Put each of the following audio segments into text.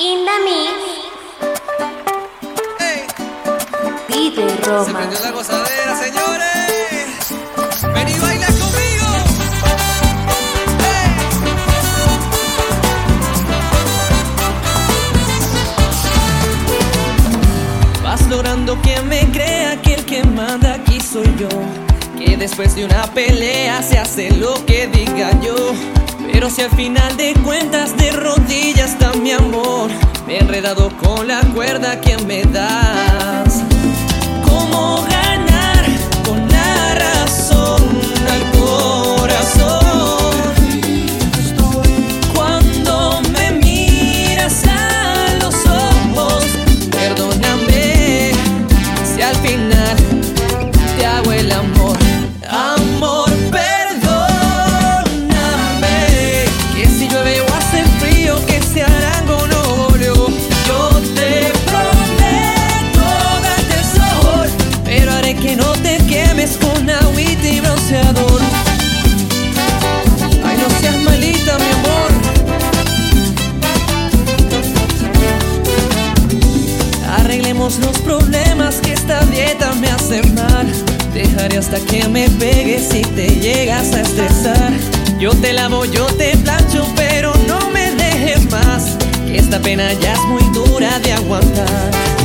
In the mix. Hey. Peter Roma. Se la gozadera, señores. Ven y baila conmigo. Hey. Vas logrando que me crea que el que manda aquí soy yo. Que después de una pelea se hace lo que diga yo pero si al final de cuentas de rodillas está mi amor, me he enredado con la cuerda que me das. Como me hace mal. Dejaré hasta que me pegues si te llegas a estresar. Yo te lavo, yo te plancho, pero no me dejes más. Que esta pena ya es muy dura de aguantar.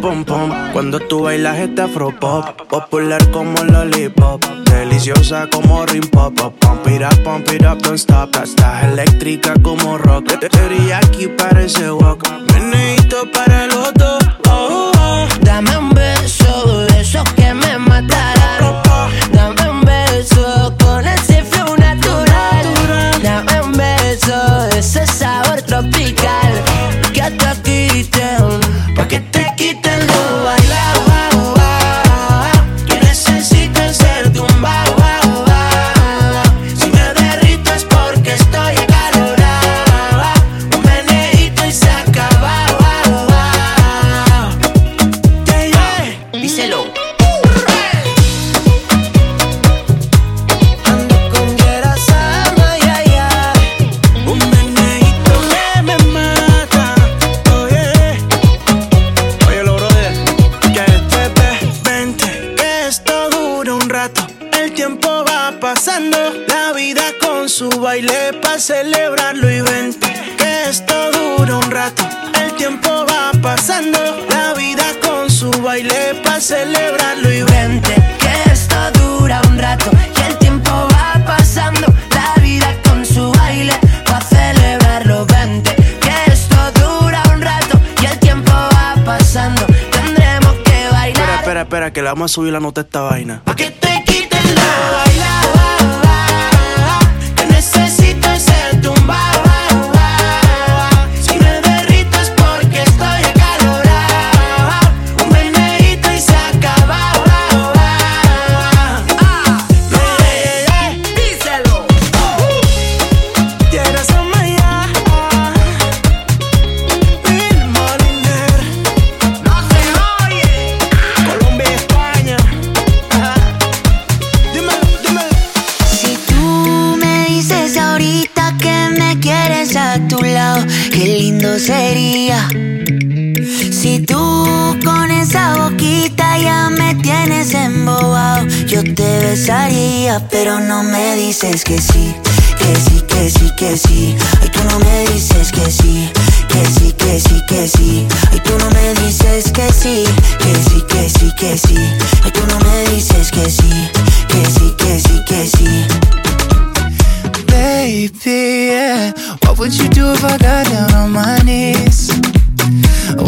Pom pom. Cuando tú bailas este afro pop, popular como lollipop, deliciosa como rim pop. Pump it up, pump it up, don't stop. Estás eléctrica como rock. aquí parece walk. Meneito para los dos. Oh, oh. Dame un beso que le vamos a subir la nota a esta vaina. Pero no me dices que sí. Que sí, que sí, que sí. Ay, tú no me dices que sí. Que sí, que sí, que sí. Ay, tú no me dices que sí. Que sí, que sí, que sí. Ay, tú no me dices que sí. Que sí, que sí, que sí. Baby, yeah. What would you do if I got down on my knees?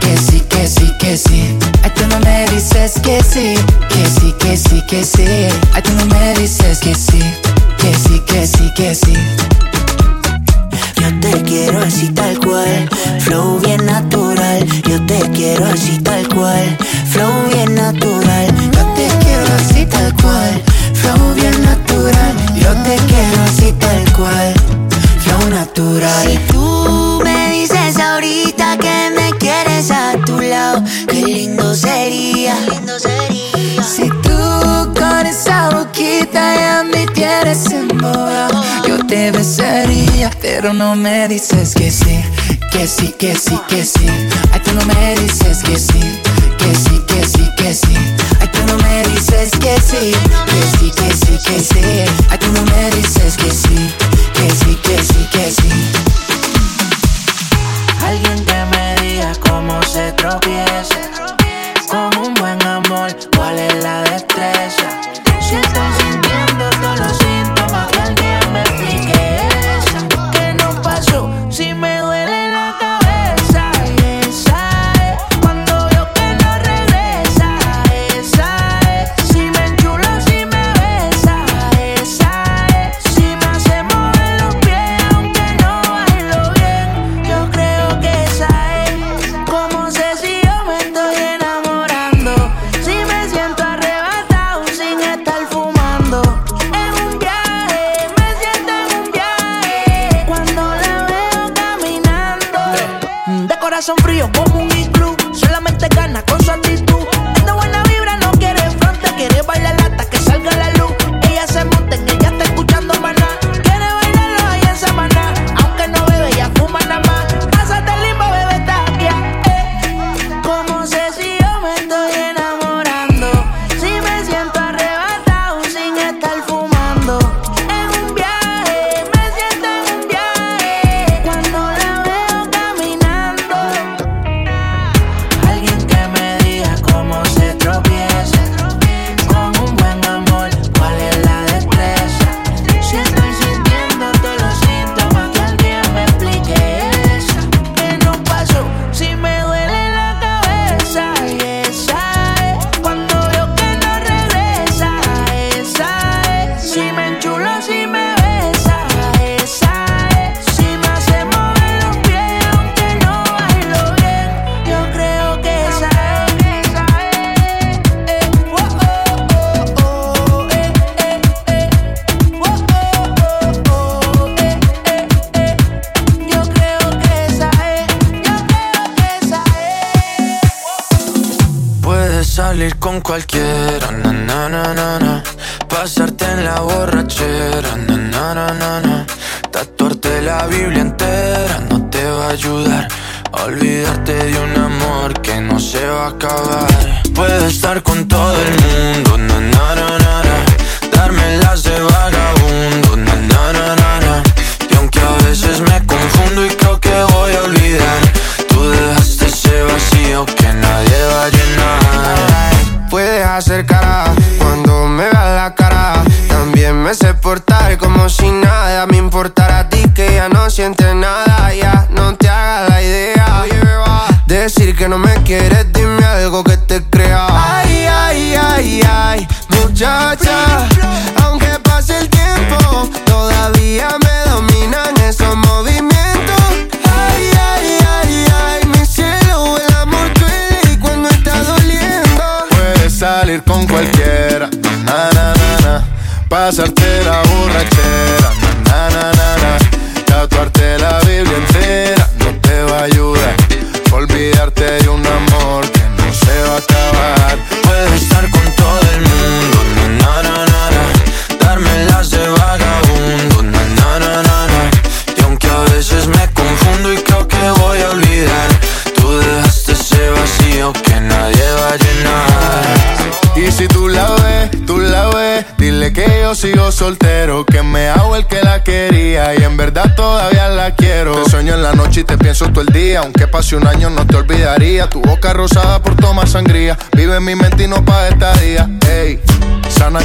que sí, que sí, que sí. Ay, tú no me dices que sí, que sí, que sí, que sí. Ay, tú no me dices que sí, que sí, que sí, que sí. Yo te quiero así tal cual, flow bien natural. Yo te quiero así tal cual, flow bien natural. Yo te quiero así tal cual, flow bien natural. Yo te quiero así tal cual, flow natural. Si tú me dices ahorita que me a tu lado, qué lindo sería. Si tú con esa boquita ya me tienes embobado, yo te besaría, pero no me dices que sí, que sí, que sí, que sí. Ay, tú no me dices que sí, que sí, que sí, que sí. Ay, tú no me dices que sí, que sí, que sí, que sí. Ay, tú no me dices que sí, que sí, que sí, que sí. Alguien que me cómo se tropieza Con un buen amor,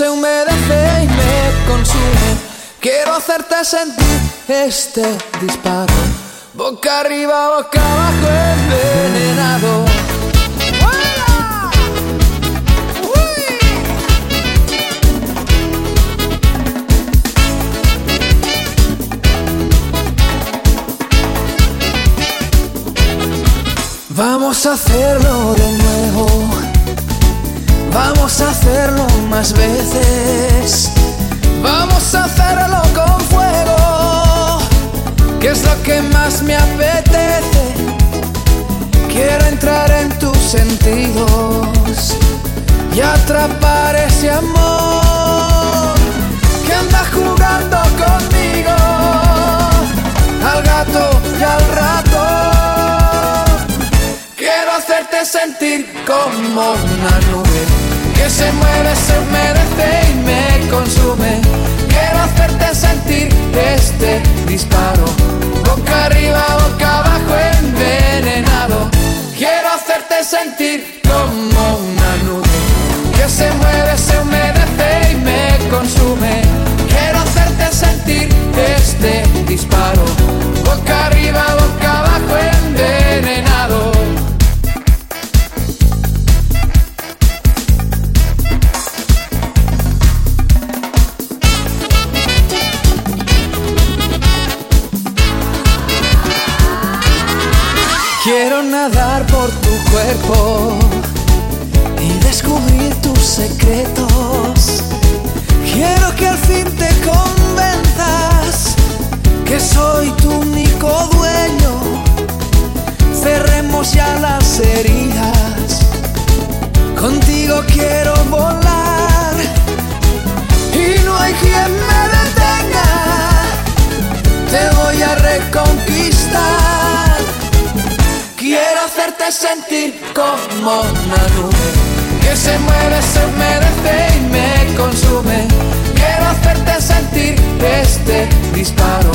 se humedece y me consume. Quiero hacerte sentir este disparo. Boca arriba, boca abajo, envenenado. Vamos a hacerlo de nuevo. Vamos a hacerlo más veces. Vamos a hacerlo con fuego. Que es lo que más me apetece. Quiero entrar en tus sentidos y atrapar ese amor que anda jugando conmigo al gato y al rato. Hacerte sentir como una nube que se mueve, se humedece y me consume. Quiero hacerte sentir este disparo, boca arriba, boca abajo, envenenado. Quiero hacerte sentir como una nube que se mueve, se humedece y me consume. Quiero nadar por tu cuerpo y descubrir tus secretos. Quiero que al fin te convenzas que soy tu único dueño. Cerremos ya las heridas. Contigo quiero volar y no hay quien me detenga. Te voy a reconquistar. Quiero hacerte sentir como una nube que se mueve, se humedece y me consume. Quiero hacerte sentir este disparo,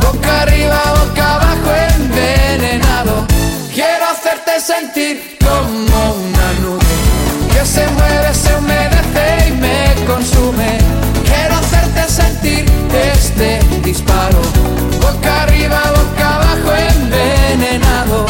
boca arriba, boca abajo, envenenado. Quiero hacerte sentir como una nube que se mueve, se humedece y me consume. Quiero hacerte sentir este disparo, boca arriba, boca abajo, envenenado.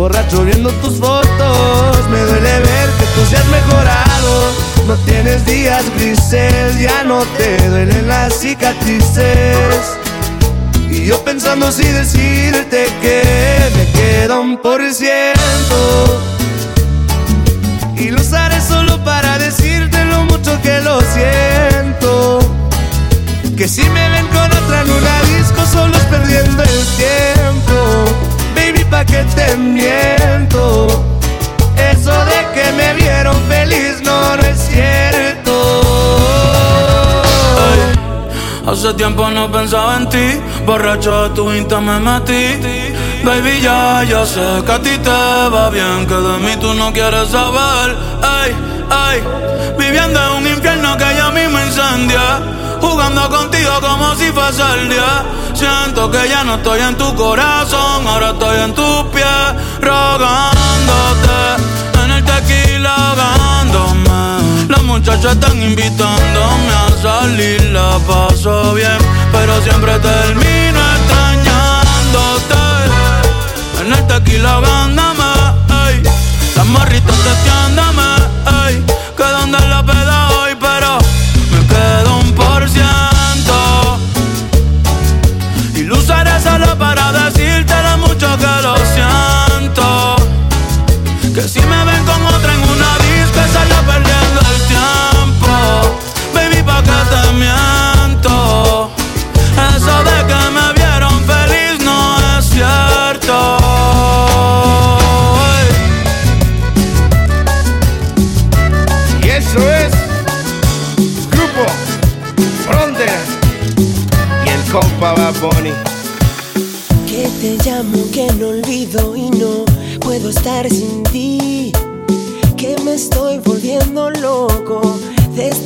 Borracho viendo tus fotos, me duele ver que tú seas mejorado. No tienes días grises, ya no te duelen las cicatrices. Y yo pensando si decirte que me queda un por ciento. Y lo usaré solo para decirte lo mucho que lo siento. Que si me ven con otra en disco solo es perdiendo pa' que te miento. Eso de que me vieron feliz no, no es. Hace tiempo no pensaba en ti, borracho de tu insta me metí. Baby, ya, ya sé que a ti te va bien, que de mí tú no quieres saber. Ay, ay, viviendo en un infierno que ya mismo incendia. Jugando contigo como si fuese el día. Siento que ya no estoy en tu corazón, ahora estoy en tus pies, rogándote. En el tequila ahogándome. Las muchachas están invitándome a salir, la paso bien, pero siempre termino extrañándote. En el tequila ahogándome. Las morritas testeándome, ey.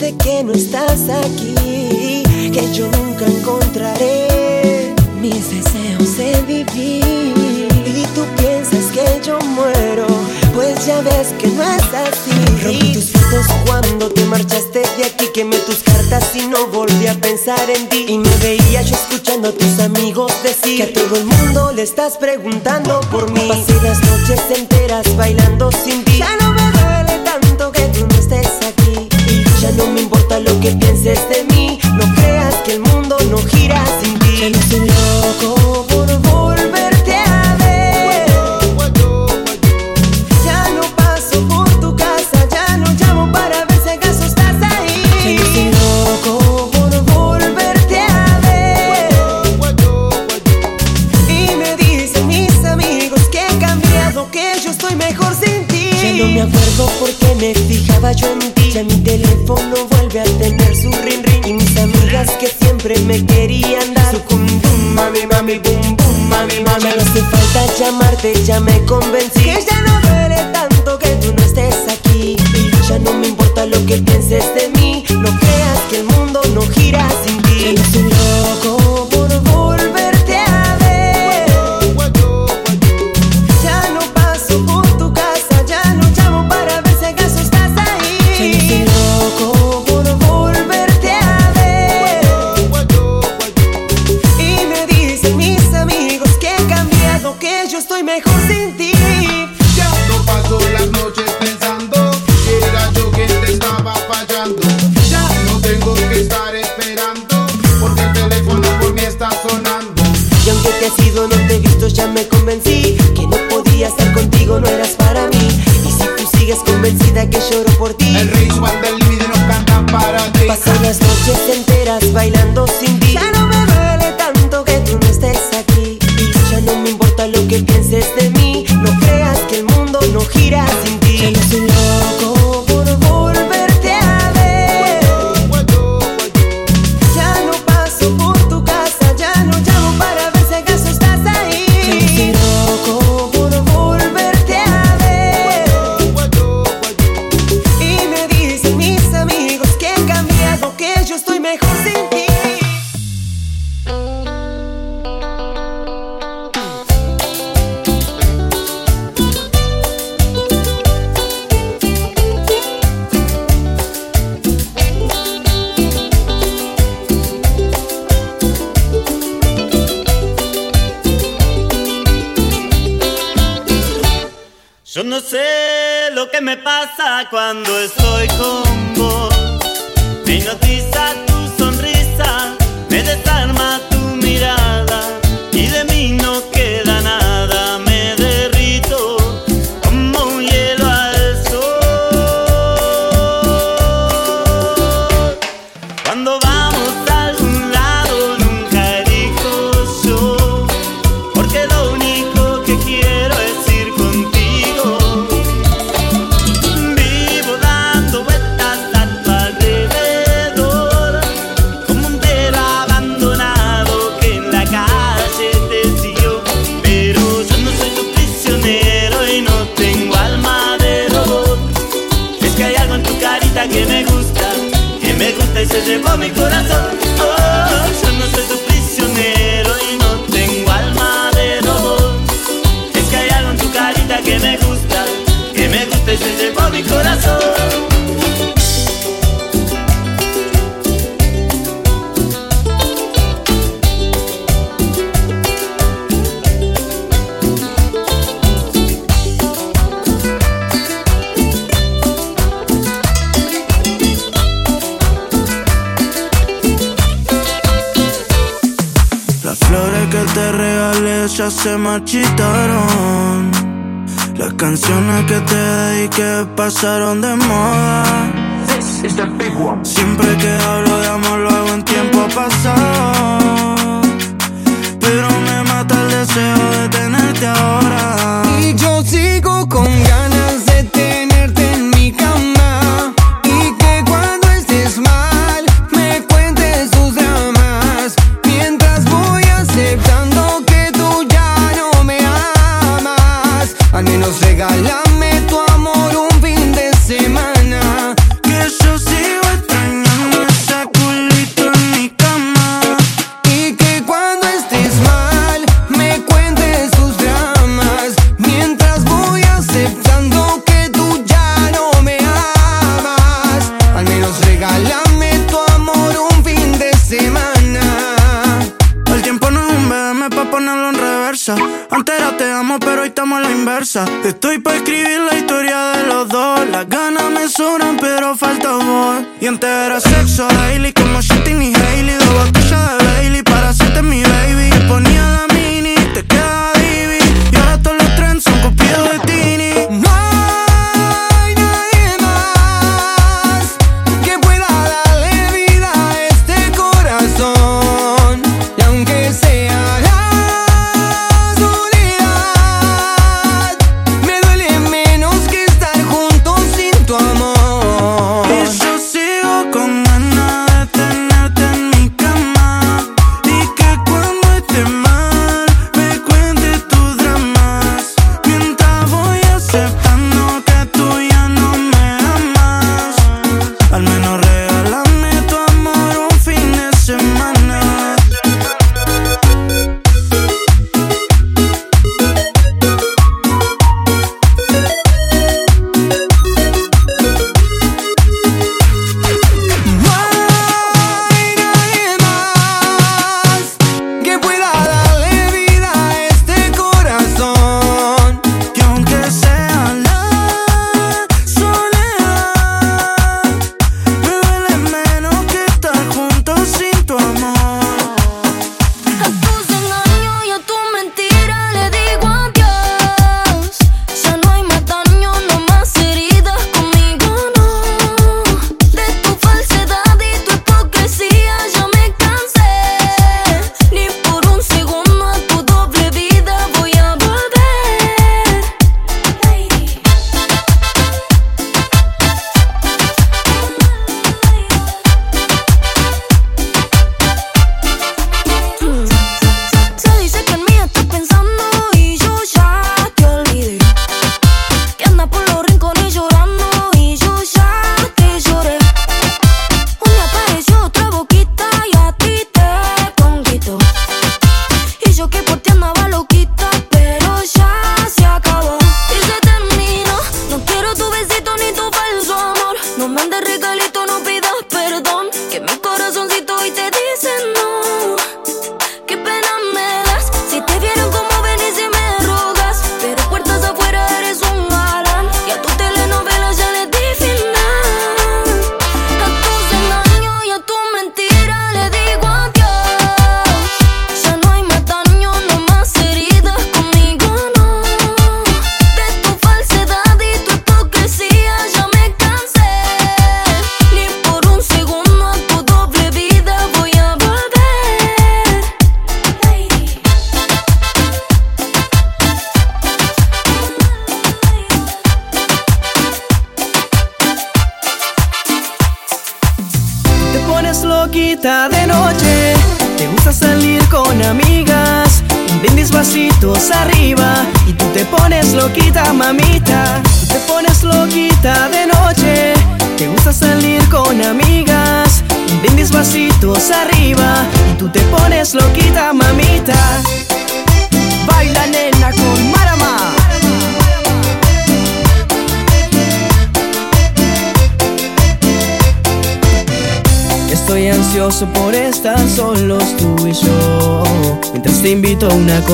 Desde que no estás aquí. Que yo nunca encontraré mis deseos de vivir. Y tú piensas que yo muero, pues ya ves que no es así. Rompí tus fotos cuando te marchaste de aquí. Quemé tus cartas y no volví a pensar en ti. Y me veía yo escuchando a tus amigos decir que a todo el mundo le estás preguntando por mí. Pasé las noches enteras bailando sin ti. Pienses de mí. Ya me Estoy pa' escribir la historia de los dos. Las ganas me sobran, pero falta amor. Y antes sexo, daily como yo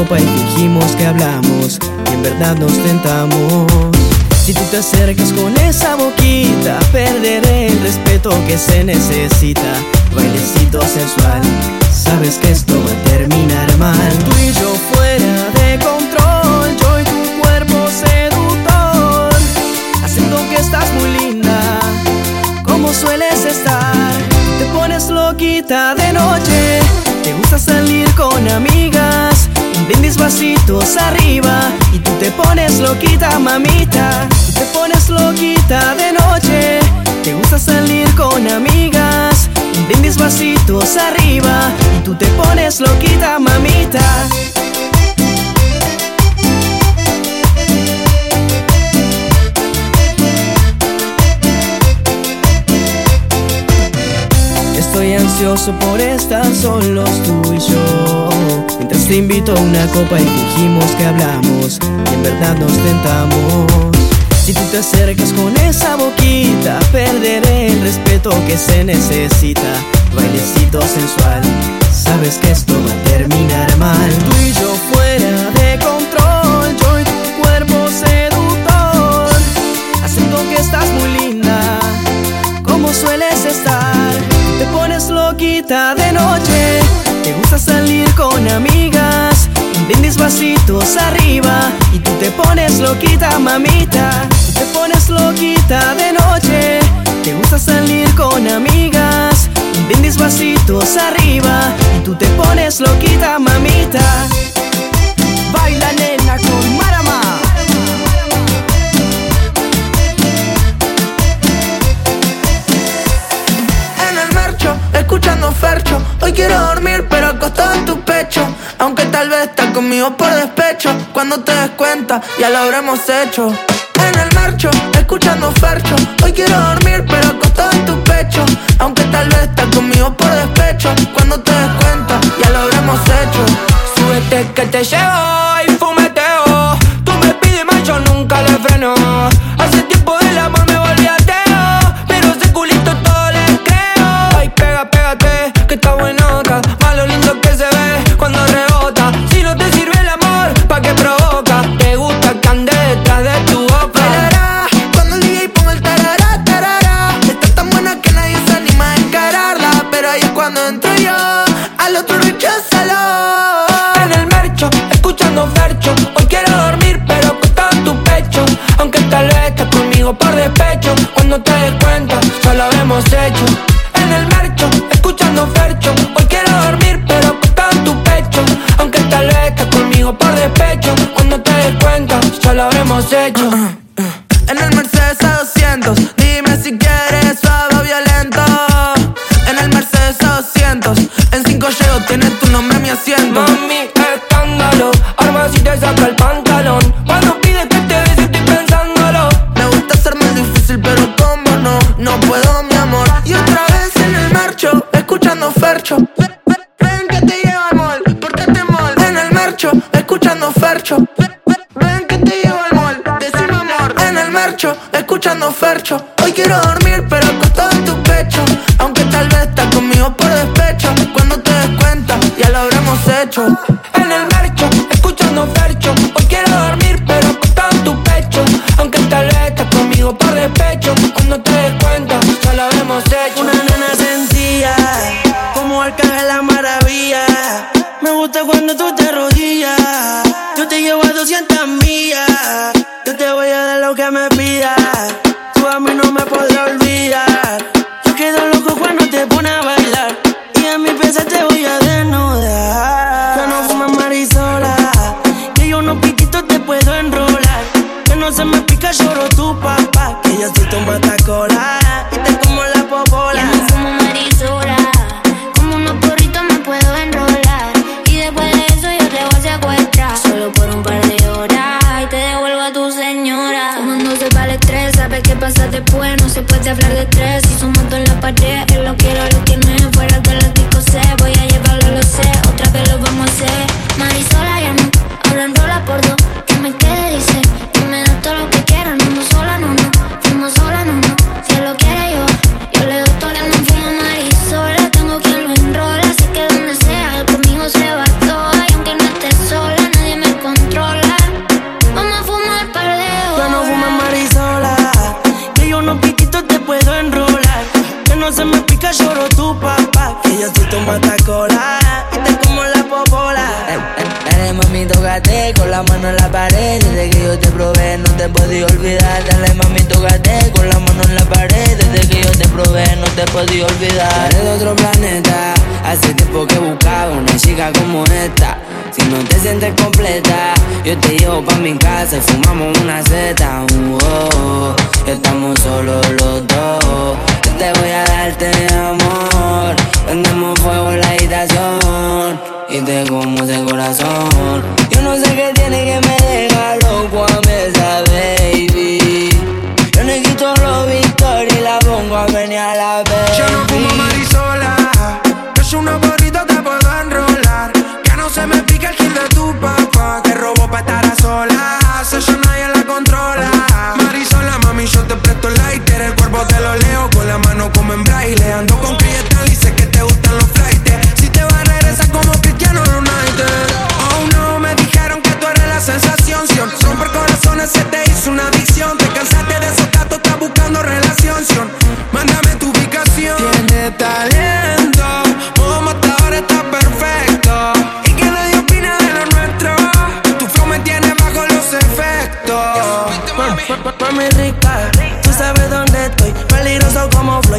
copa y fingimos que hablamos Y en verdad nos tentamos Si tú te acercas con esa boquita Perderé el respeto que se necesita Bailecito sensual Sabes que esto va a terminar mal Tú y yo fuera de control Yo y tu cuerpo seductor Haciendo que estás muy linda como sueles estar. Te pones loquita de noche, te gusta salir con amigas. Brindis vasitos arriba y tú te pones loquita, mamita. Te pones loquita de noche, te gusta salir con amigas. Un brindis vasitos arriba y tú te pones loquita, mamita. Estoy ansioso por estar solos tú y yo te invito a una copa y fingimos que hablamos Y en verdad nos tentamos Si tú te acercas con esa boquita Perderé el respeto que se necesita Bailecito sensual Sabes que esto va a terminar mal Tú y yo fuera de control Yo y tu cuerpo seductor Haciendo que estás muy linda como sueles estar. Te pones loquita de noche, te gusta salir. Vasitos arriba y tú te pones loquita, mamita. Tú te pones loquita de noche, te gusta salir con amigas. Un brindis vasitos arriba y tú te pones loquita, mamita. Baila nena con Marama. en el marcho, escuchando Fercho. Hoy quiero dormir, pero acostado en tu pecho. Aunque tal vez conmigo por despecho. Cuando te des cuenta, ya lo habremos hecho. En el marcho, escuchando Fercho. Hoy quiero dormir, pero acostado en tu pecho. Aunque tal vez estás conmigo por despecho. Cuando te des cuenta, ya lo habremos hecho. Súbete que te llevo y fumeteo. Tú me pides más, yo nunca le freno. Hace tiempo del amor me volví ateo. Pero ese culito todo le creo. Ay, pega, pégate, que está buenota. Escuchando Fercho. Hoy quiero con la mano en la pared. Desde que yo te probé no te podía olvidar. Dale mami, tócate con la mano en la pared. Desde que yo te probé no te podía olvidar. Eres de otro planeta. Hace tiempo que buscaba una chica como esta. Si no te sientes completa Yo te llevo pa' mi casa y fumamos una seta. Oh. Estamos solos los dos te voy a darte amor Prendemos fuego en la habitación y te como ese corazón. Yo no sé qué tiene que me deja loco a mí esa baby. Yo le quito los victorias y la pongo a venir a la baby. Yo no fumo marisola, es una enrolar. Que no se me pique el kill de tu papá, que robo pa' estar a solas. Eso nadie la controla. Marisola, mami, yo te presto el lighter. El cuerpo te lo leo con la mano como en braille. Ando con Cristal y sé que te gustan los flights. Si te vas a regresar como Cristiano Ronaldo. Oh no, me dijeron que tú eres la sensación. Sion. Romper corazones se te hizo una adicción. Te cansaste de esos gatos, estás buscando relación. Mándame tu ubicación. Tiene talento,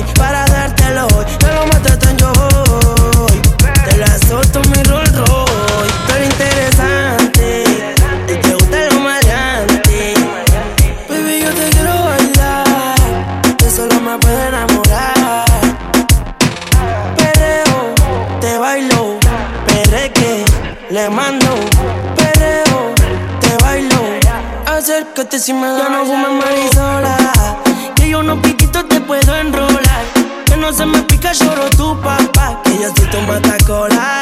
Floyd, para dártelo hoy. Te lo mato en yo voy. Te la solto mi Rolls Royce. Pero interesante, y te gusta lo maleante. Baby, yo te quiero bailar. De solo me puede enamorar. Perreo, te bailo. Perreque, le mando. Perreo, te bailo. Acércate si me da. Ya no fumes marisola. Se me pica, lloro tu papá. Que yo soy tu matacola.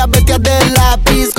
las bestias de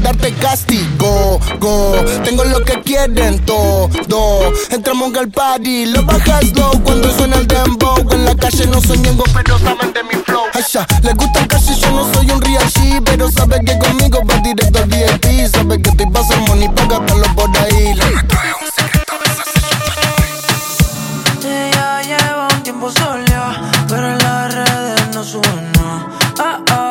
darte castigo. Go, tengo lo que quieren todo. Entramos al party, lo bajas slow cuando suena el dembow. En la calle no soy ñengo, pero saben de mi flow. Asha, les gusta casi yo no soy un real G, pero sabe que conmigo va directo al VIP. Sabe que estoy pasando money pa' gastarlo por ahí. Es un secreto, Ella lleva un tiempo sola, pero en las redes no suena. Ah, ah,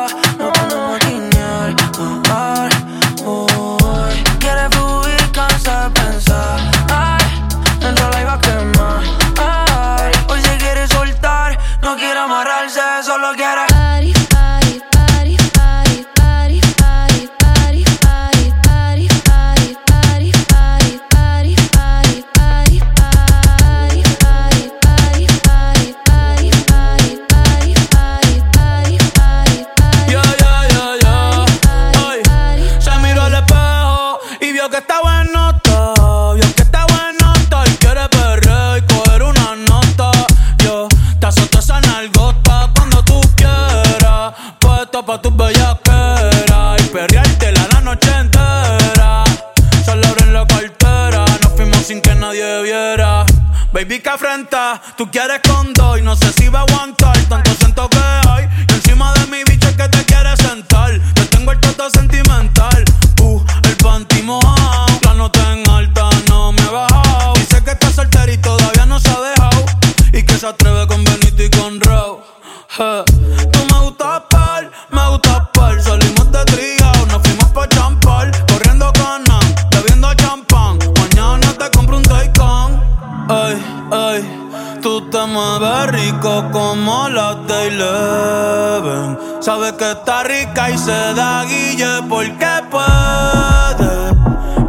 Tú me gustas par, me gustas par. Salimos de trigo, nos fuimos pa' champar. Corriendo canan, bebiendo champán. Mañana te compro un Taycan. Ey, ey. Tú te mueves rico como la de Eleven. Sabes que está rica y se da guille porque puede.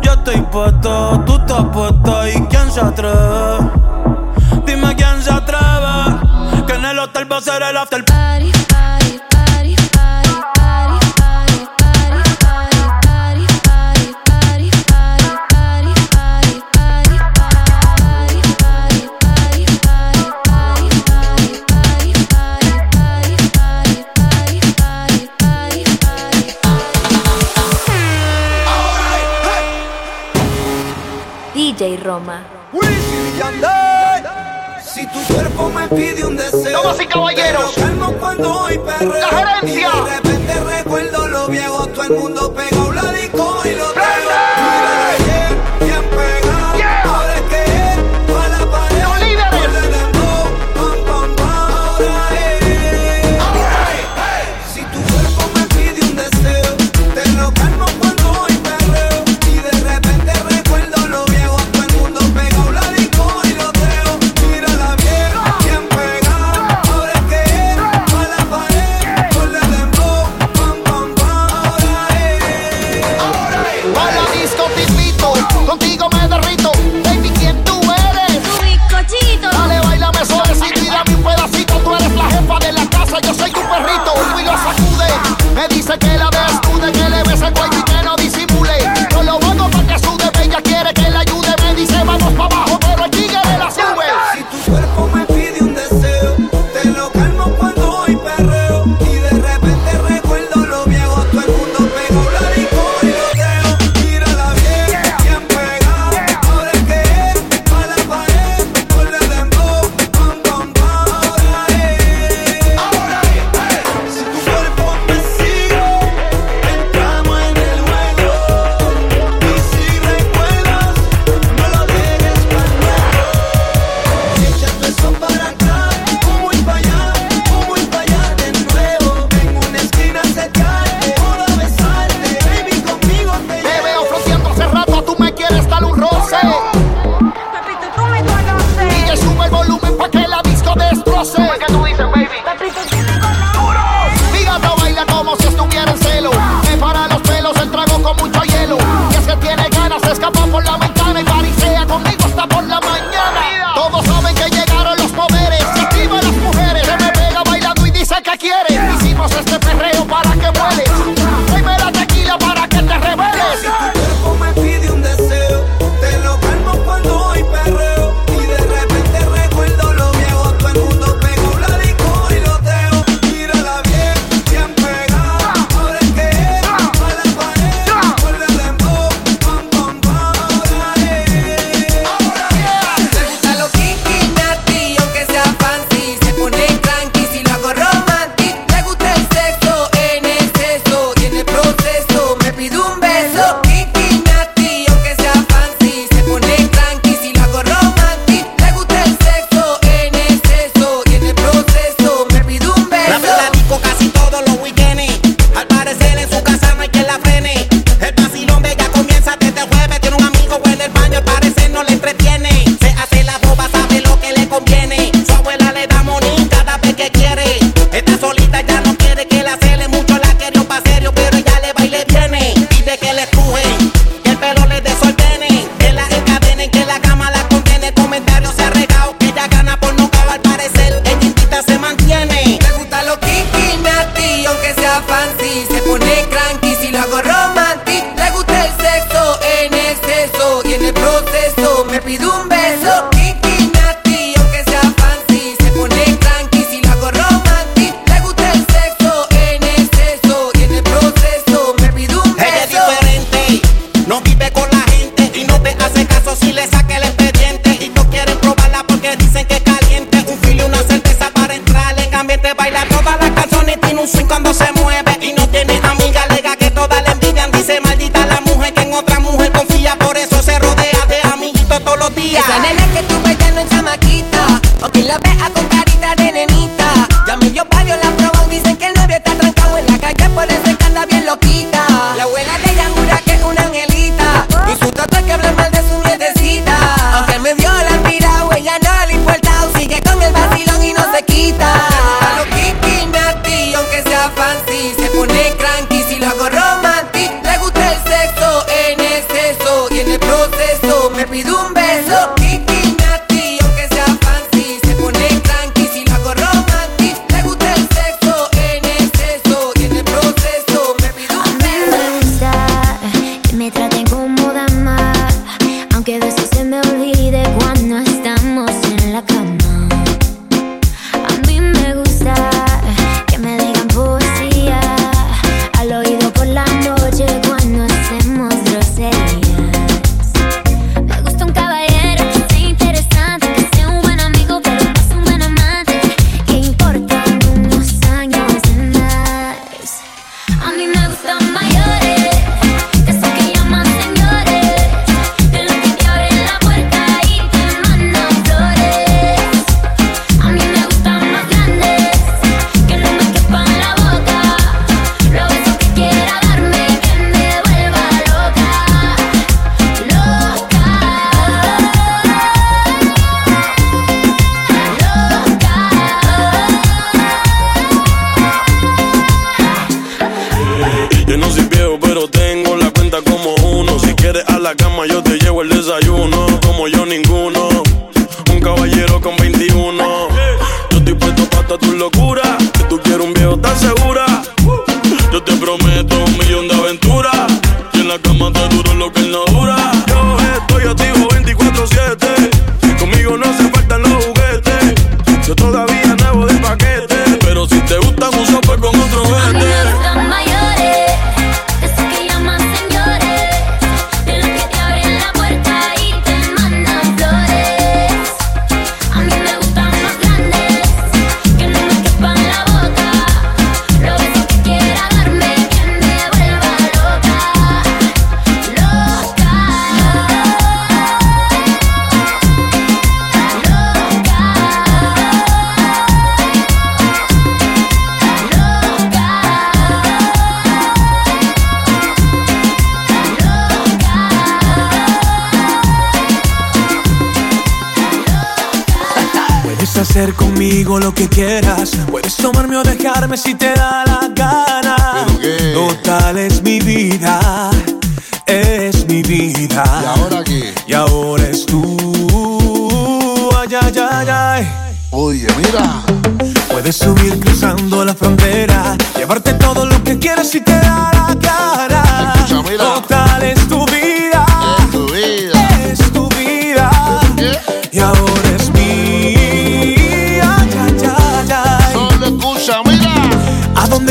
Yo estoy puesto, tú estás puesta y quién se atreve. hotel va a el after party. Roma. Si tu cuerpo me pide un deseo caballeros. La gerencia. De repente recuerdo lo viejo, todo el mundo pegó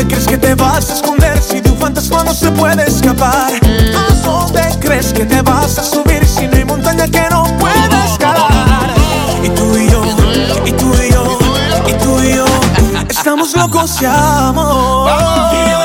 ¿Dónde crees que te vas a esconder si de un fantasma no se puede escapar? Dónde crees que te vas a subir si no hay montaña que no puede escalar? Y tú y yo, y tú y yo, y tú y yo, estamos locos y amor.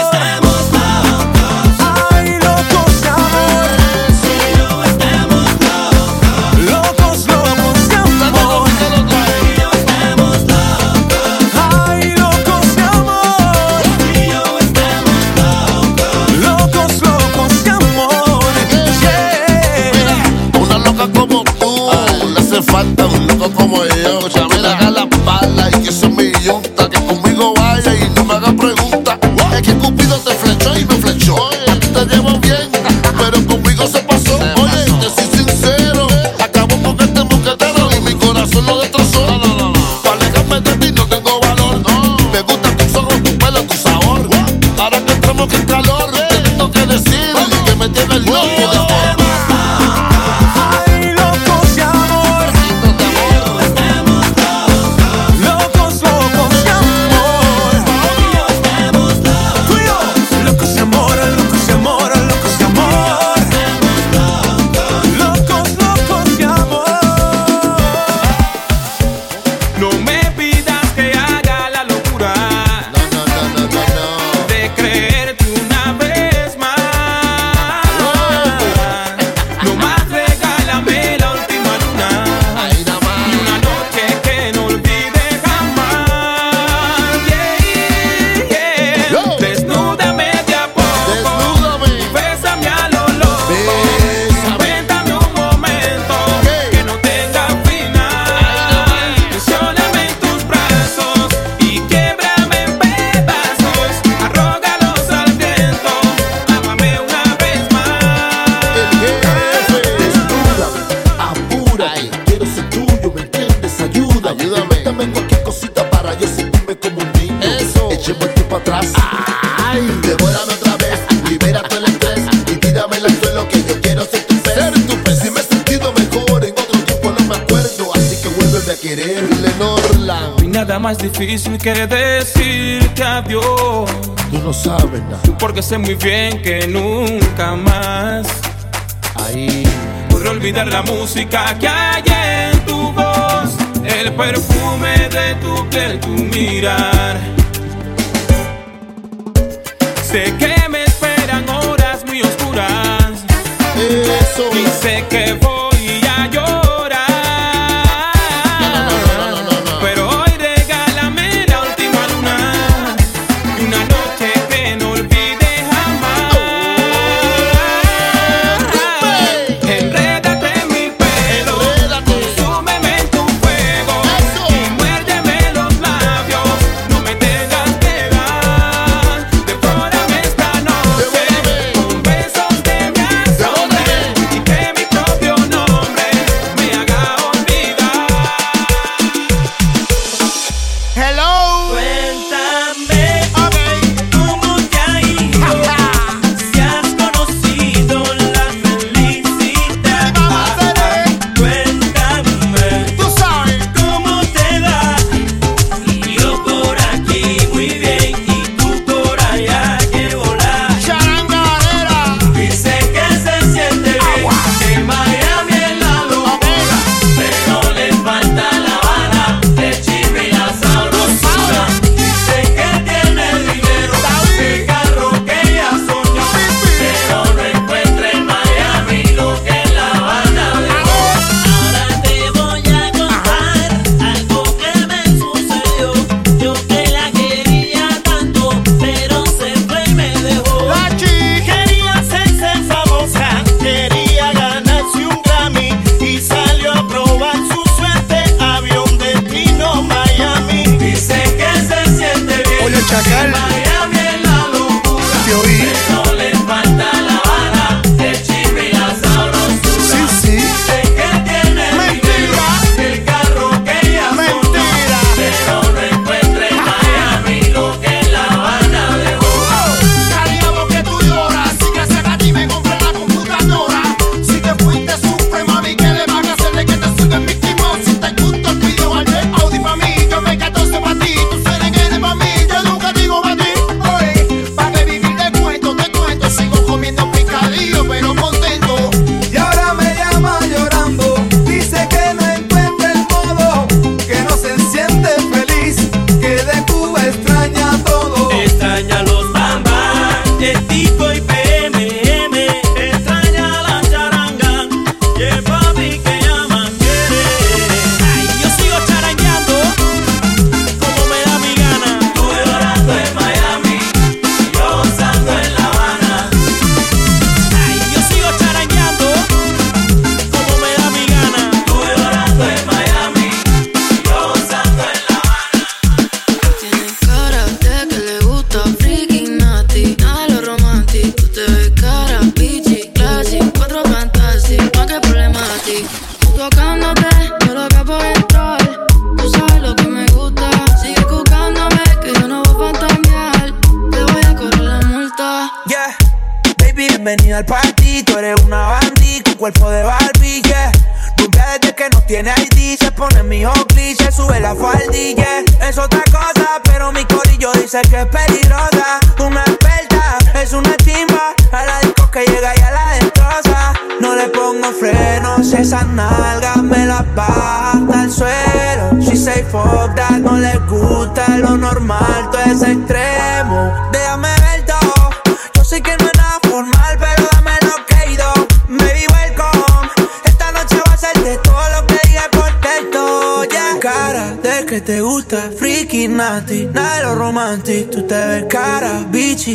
like it's a ficar aqui. chacal.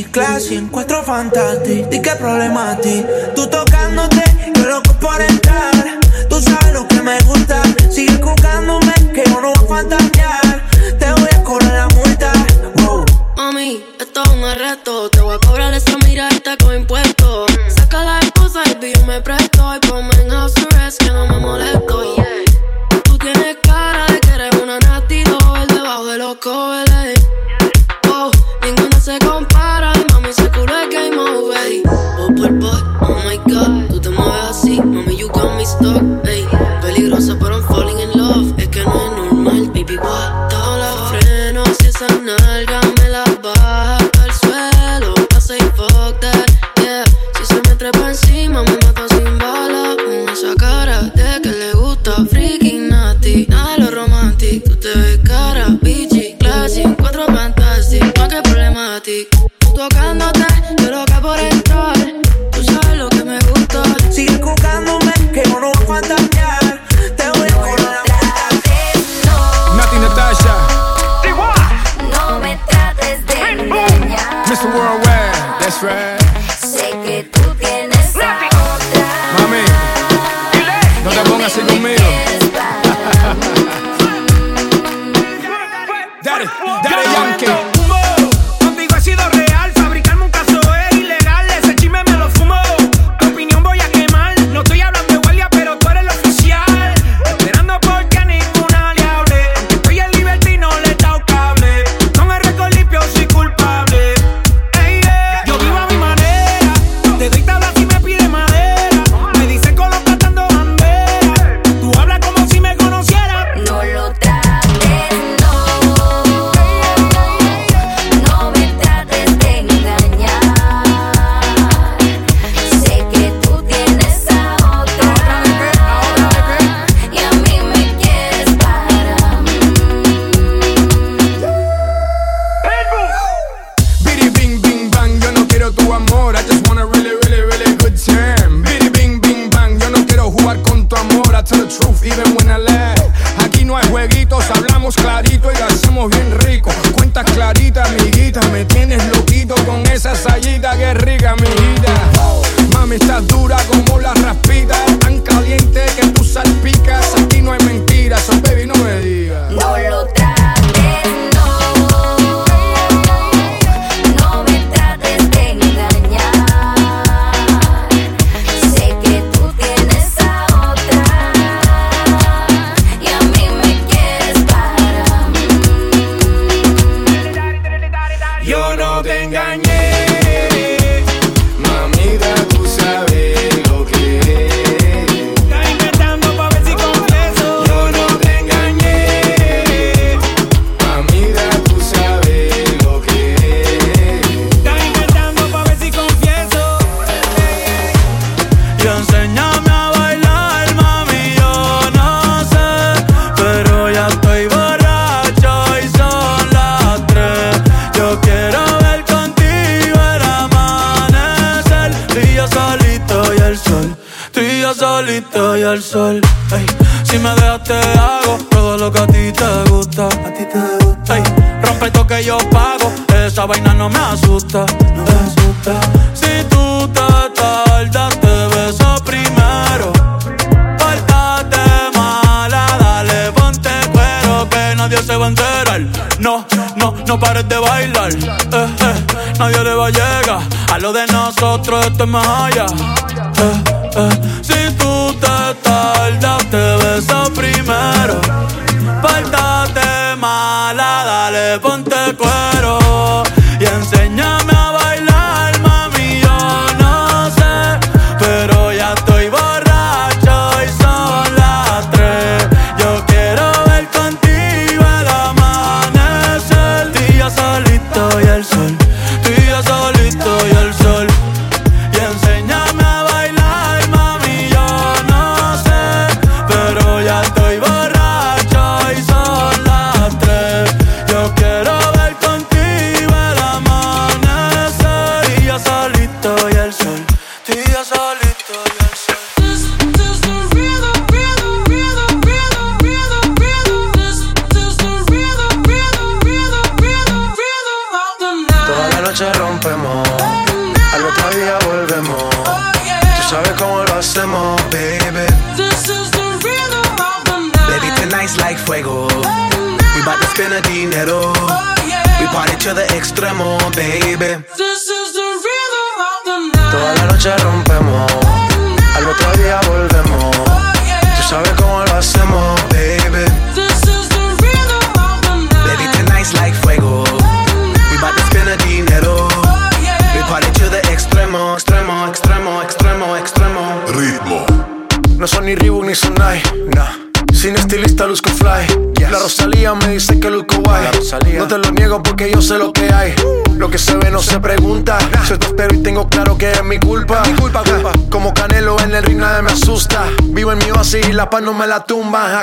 classico in quattro fantastic Di che problemati no me la tumban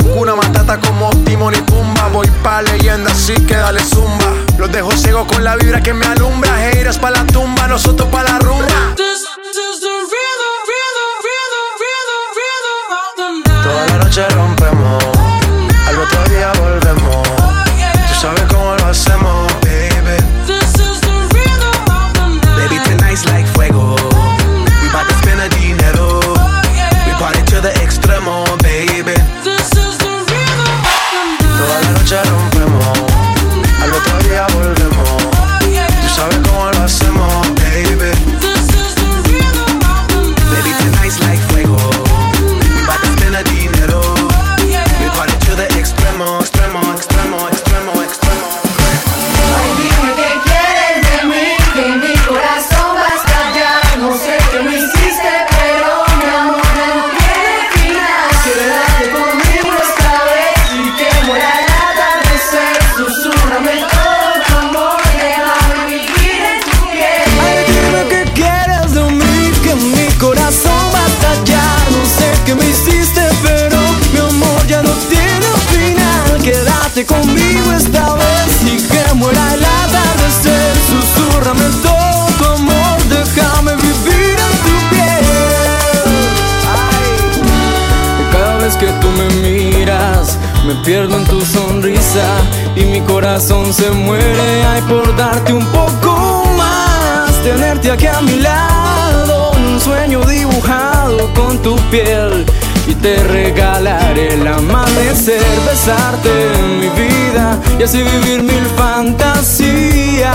corazón se muere, ay, por darte un poco más, tenerte aquí a mi lado, un sueño dibujado con tu piel. Y te regalaré el amanecer, besarte en mi vida y así vivir mil fantasías.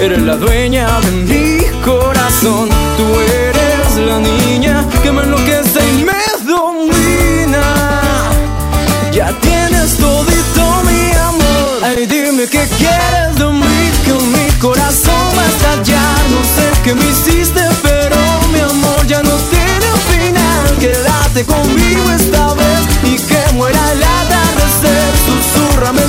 Eres la dueña de mi corazón, tú eres la niña que me lo Dime qué quieres de mí, que mi corazón va a estallar. No sé qué me hiciste, pero mi amor ya no tiene un final. Quédate conmigo esta vez y que muera el atardecer. Susúrrame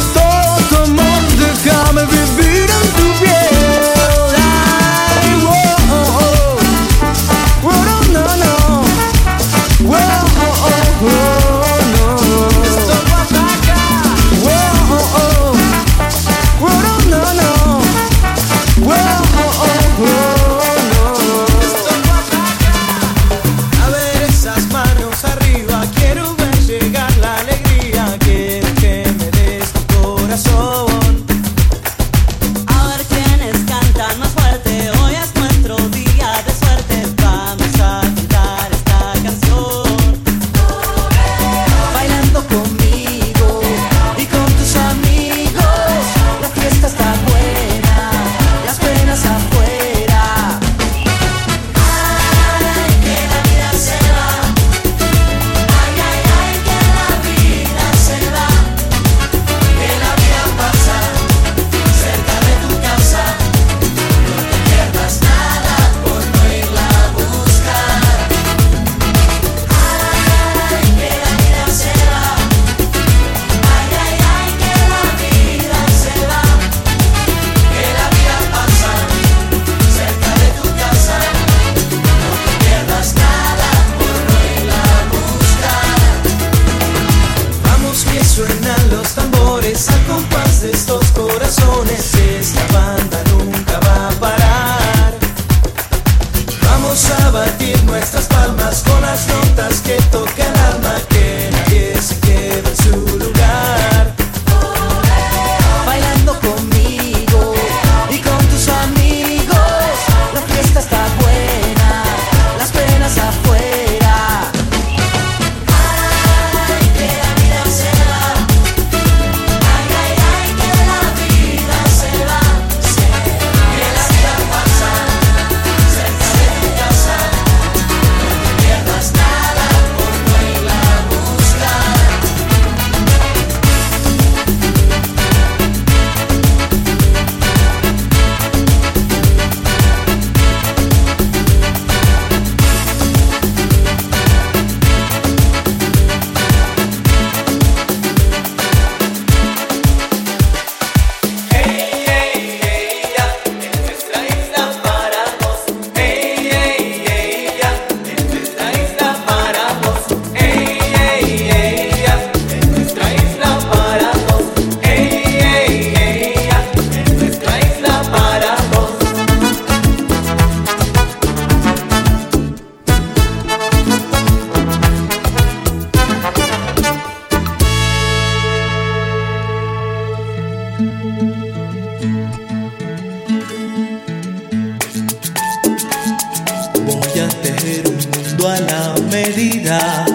a la medida,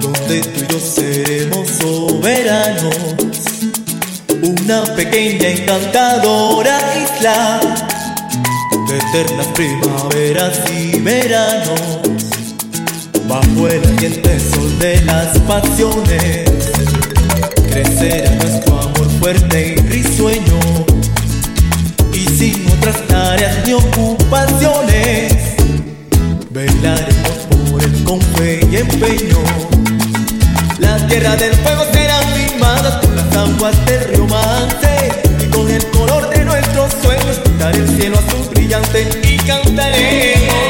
donde tú y yo seremos soberanos. Una pequeña encantadora isla, de eternas primaveras y veranos, bajo el ardiente sol de las pasiones, crecerá nuestro amor fuerte y risueño, y sin otras tareas ni ocupaciones Las tierras del fuego serán mimadas con las aguas del río Mante. Y con el color de nuestros sueños pintaré el cielo azul brillante y cantaremos.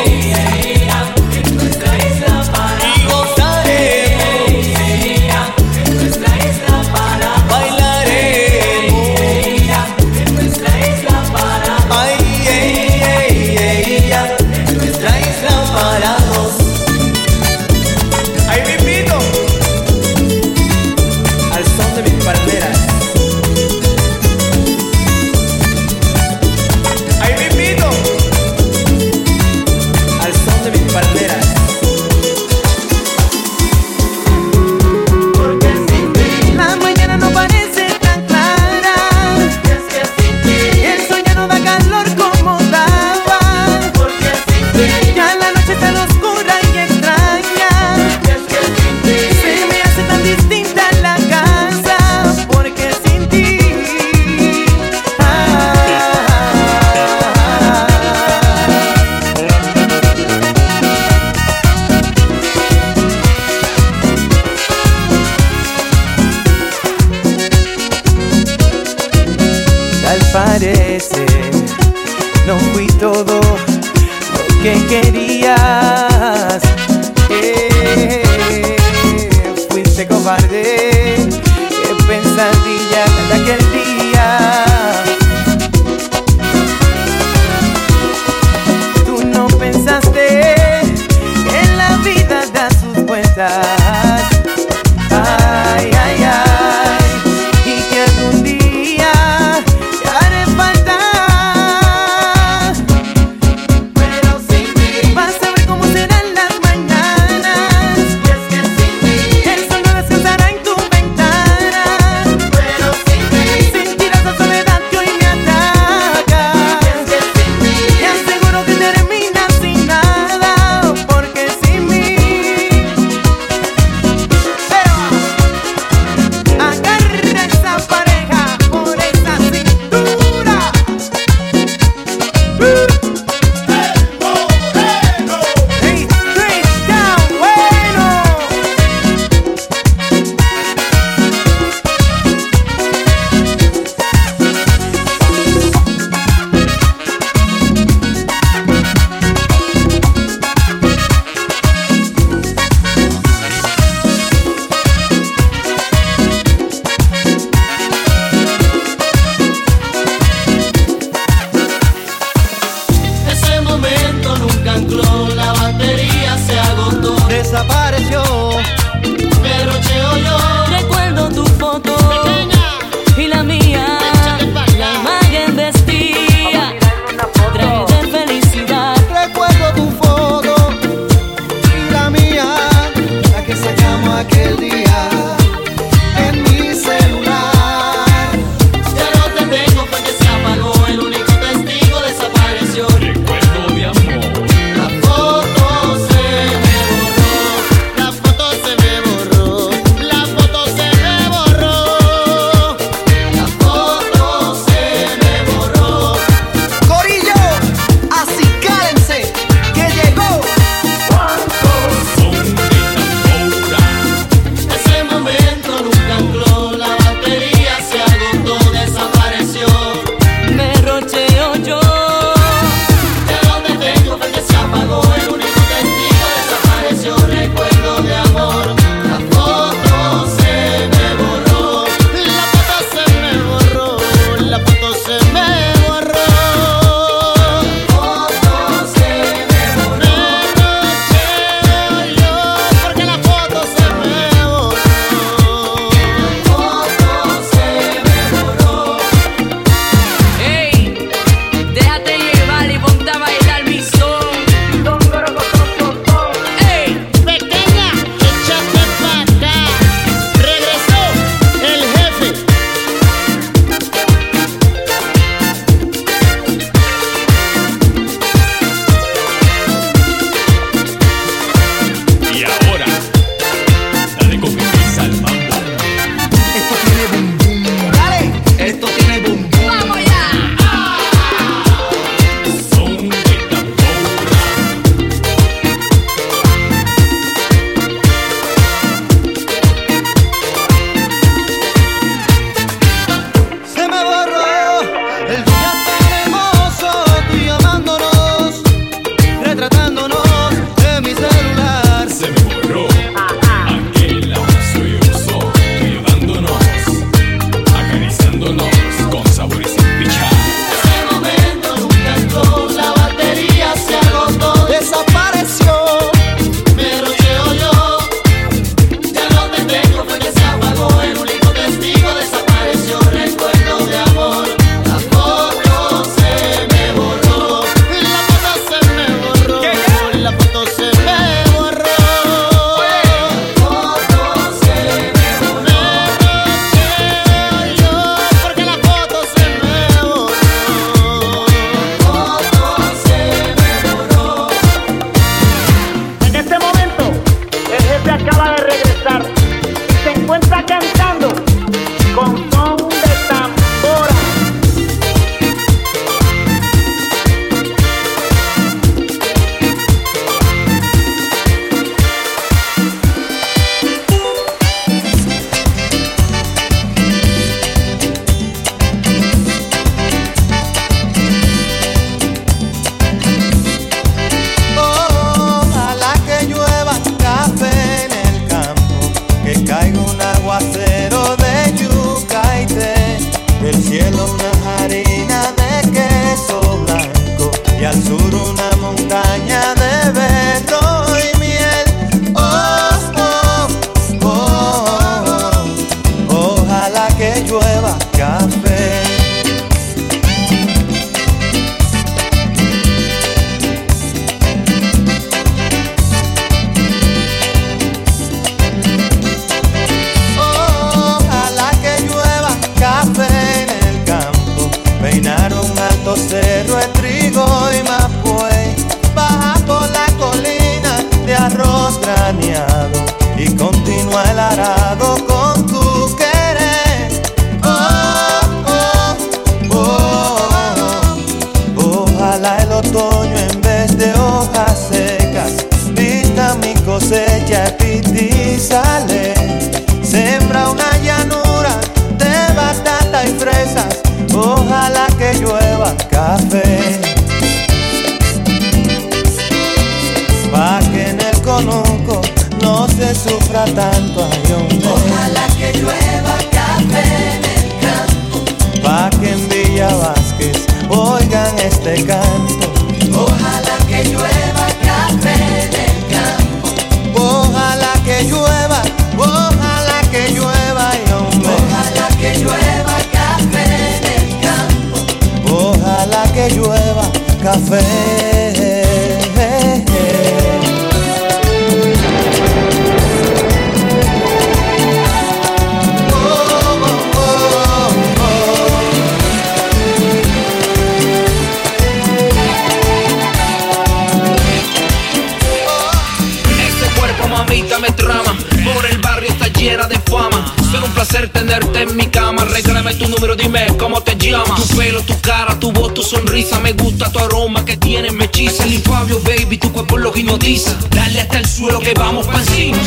placer tenerte en mi cama. Regálame tu número, dime cómo te llamas. Tu pelo, tu cara, tu voz, tu sonrisa. Me gusta tu aroma que tienes, me hechiza. El infabio, baby, tu cuerpo lo hipnotiza. Dale hasta el suelo que vamos pa' encima.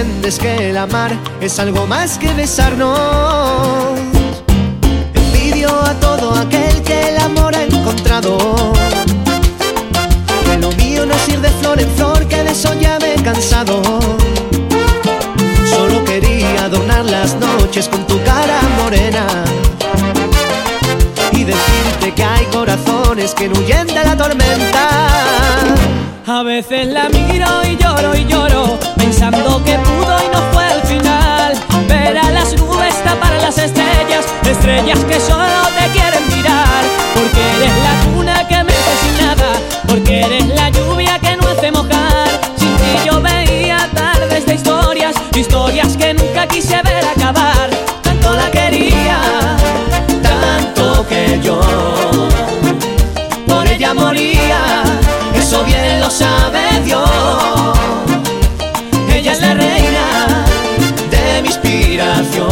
comprendes que el amar es algo más que besarnos. Envidio a todo aquel que el amor ha encontrado. Que lo mío no es ir de flor en flor, que de eso ya me cansado. Solo quería adornar las noches con tu cara morena. Y decirte que hay corazones que huyen de la tormenta. A veces la miro y lloro y lloro Supera las nubes, para las estrellas, estrellas que solo te quieren mirar. Porque eres la cuna que me fascinaba, porque eres la lluvia que no hace mojar. Sin ti yo veía tardes de historias, historias que nunca quise ver acabar. Tanto la quería, tanto que yo por ella moría. Eso bien lo sabe Dios. Ella es la reina inspiración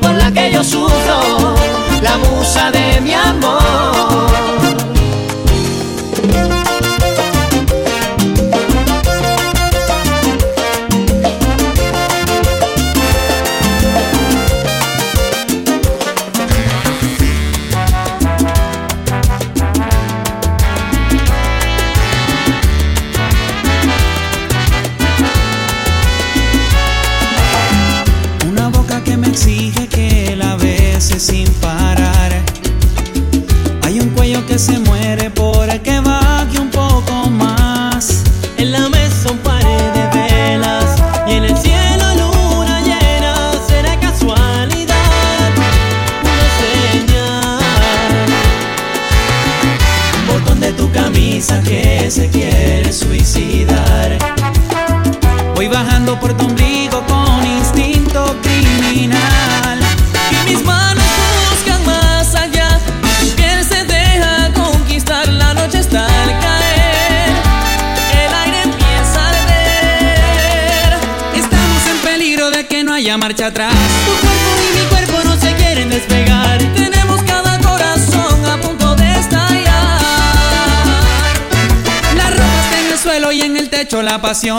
por la que yo sufro, la musa de mi amor. pasión.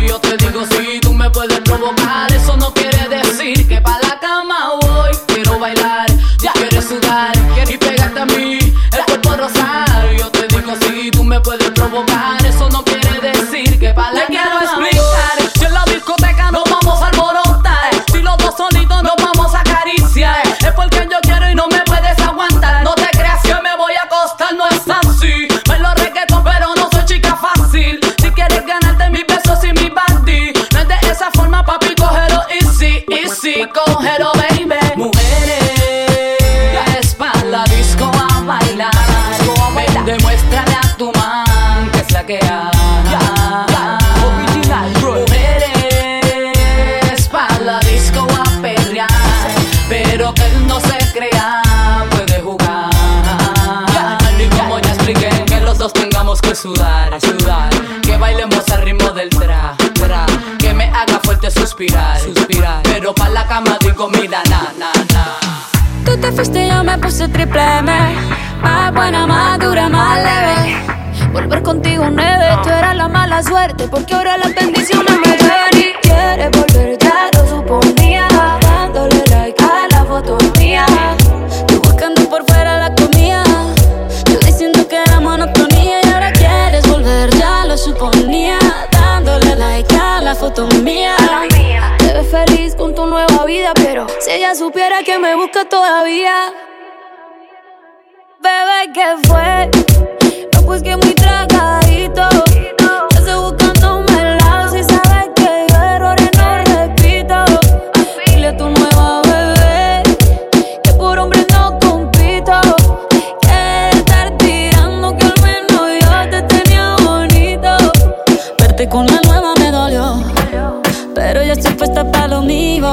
y yo te digo si tú me puedes provocar, eso no quiere decir que pa' la cama voy, quiero bailar, ya quieres sudar y pegarte a mí, el cuerpo rosar, y yo te digo si tú me puedes sudar, sudar, que bailemos al ritmo del tra, que me haga fuerte suspirar, pero pa' la cama digo mira na na na. Tú te fuiste y yo me puse triple M. Más buena, más dura, más leve. Volver contigo nueve, tú eras la mala suerte. Porque ahora las si ella supiera que me busca todavía. Bebé, ¿qué fue? No, pues que muy tragadito. Estoy buscándome el lado. Si sabes que yo errores no repito. Dile a tu nueva bebé que por hombre no compito. Que estar tirando que al menos yo te tenía bonito. Verte con la nueva me dolió. Pero ya estoy puesta para lo mío.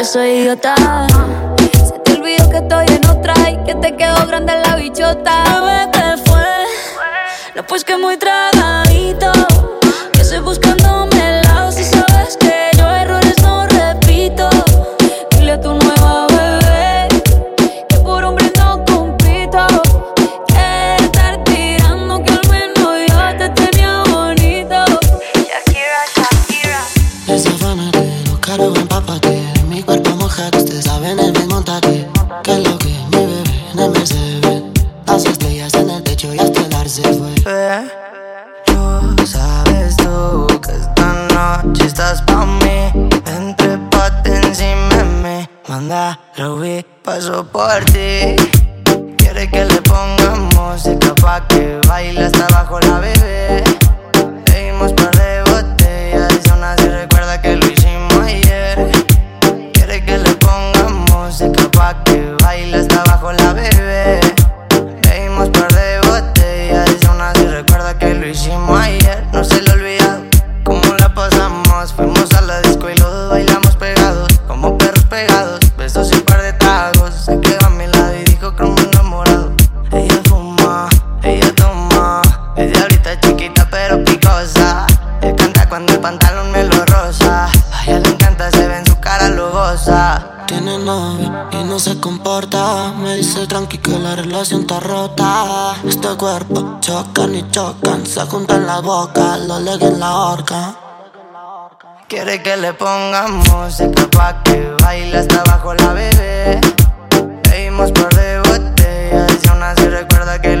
Yo soy idiota. Se te olvidó que estoy en otra y que te quedó grande la bichota. Bebé, ¿qué fue? No, pues que muy tragadito. Mí Manda, Ruby, paso por ti. Quiere que le ponga música pa' que baile hasta abajo la bebé. Bebimos par de botellas aún así recuerda que lo hicimos Y no se comporta. Me dice tranqui que la relación está rota. Este cuerpo chocan y chocan. Se juntan la boca, lo legue en la horca. Quiere que le pongamos música pa' que baile hasta abajo la bebé. Bebimos por de botellas y aún así recuerda que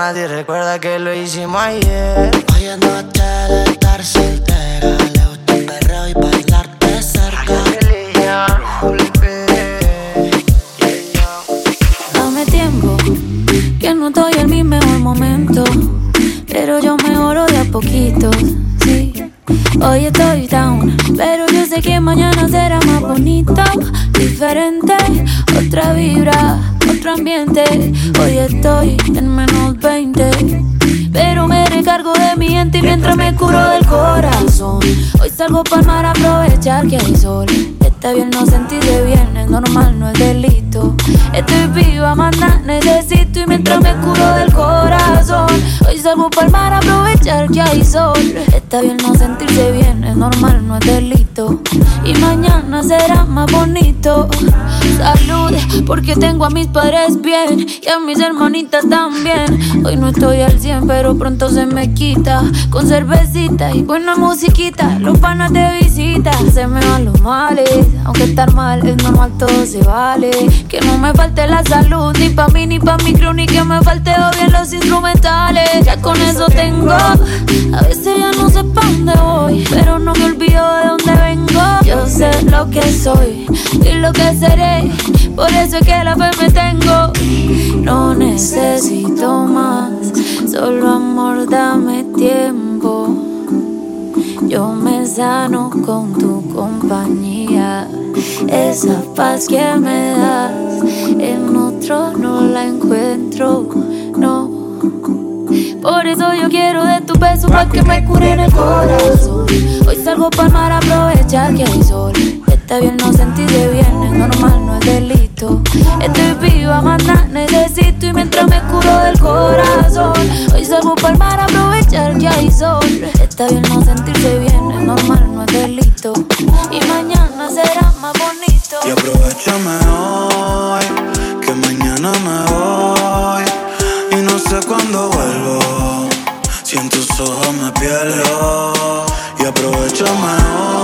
así recuerda que lo hicimos ayer. Hoy es noche de estar soltera. Le gusta el perreo y bailarte cerca. Dame tiempo, que no estoy en mi mejor momento. Pero yo mejoro de a poquito, sí. Hoy estoy down, pero yo sé que mañana será más bonito, diferente, otra vibra, otro ambiente. Hoy estoy en menos 20, pero me recargo de mi gente y mientras me curo del corazón. Hoy salgo para mar a aprovechar que hay sol. Está bien no sentirse bien, es normal, no es delito. Estoy viva, manda, necesito y mientras me curo del corazón. Hoy salgo para mar a aprovechar que hay sol. Está bien no sentirse bien, es normal, no es delito. Y mañana será más bonito. Salud, porque tengo a mis padres bien y a mis hermanitas también. Hoy no estoy al 100, pero pronto se me quita. Con cervecita y buena musiquita, los panas de visita. Se me van los males, aunque estar mal es normal, todo se vale. Que no me falte la salud, ni pa' mí, ni pa' mi crew, ni que me falte o bien los instrumentales. Ya con eso tengo, a veces ya no sé pa' dónde voy, pero no me olvido de dónde vengo. Yo sé lo que soy y lo que seré, por eso es que la fe me tengo. No necesito más, solo amor, dame tiempo. Yo me sano con tu compañía. Esa paz que me das, en otro no la encuentro, no. Por eso yo quiero de tu beso para que me cure en el corazón. Hoy salgo para mar aprovechar que hay sol. Está bien no sentirse bien, es normal, no es delito. Estoy viva, manda, necesito y mientras me curo del corazón. Hoy salgo para mar a aprovechar que hay sol. Está bien no sentirse bien, es normal, no es delito. Y mañana será más bonito. Y aprovechame hoy, que mañana me voy. Y no sé cuándo vuelvo. Si en tus ojos me pierdo. Y aprovechame hoy,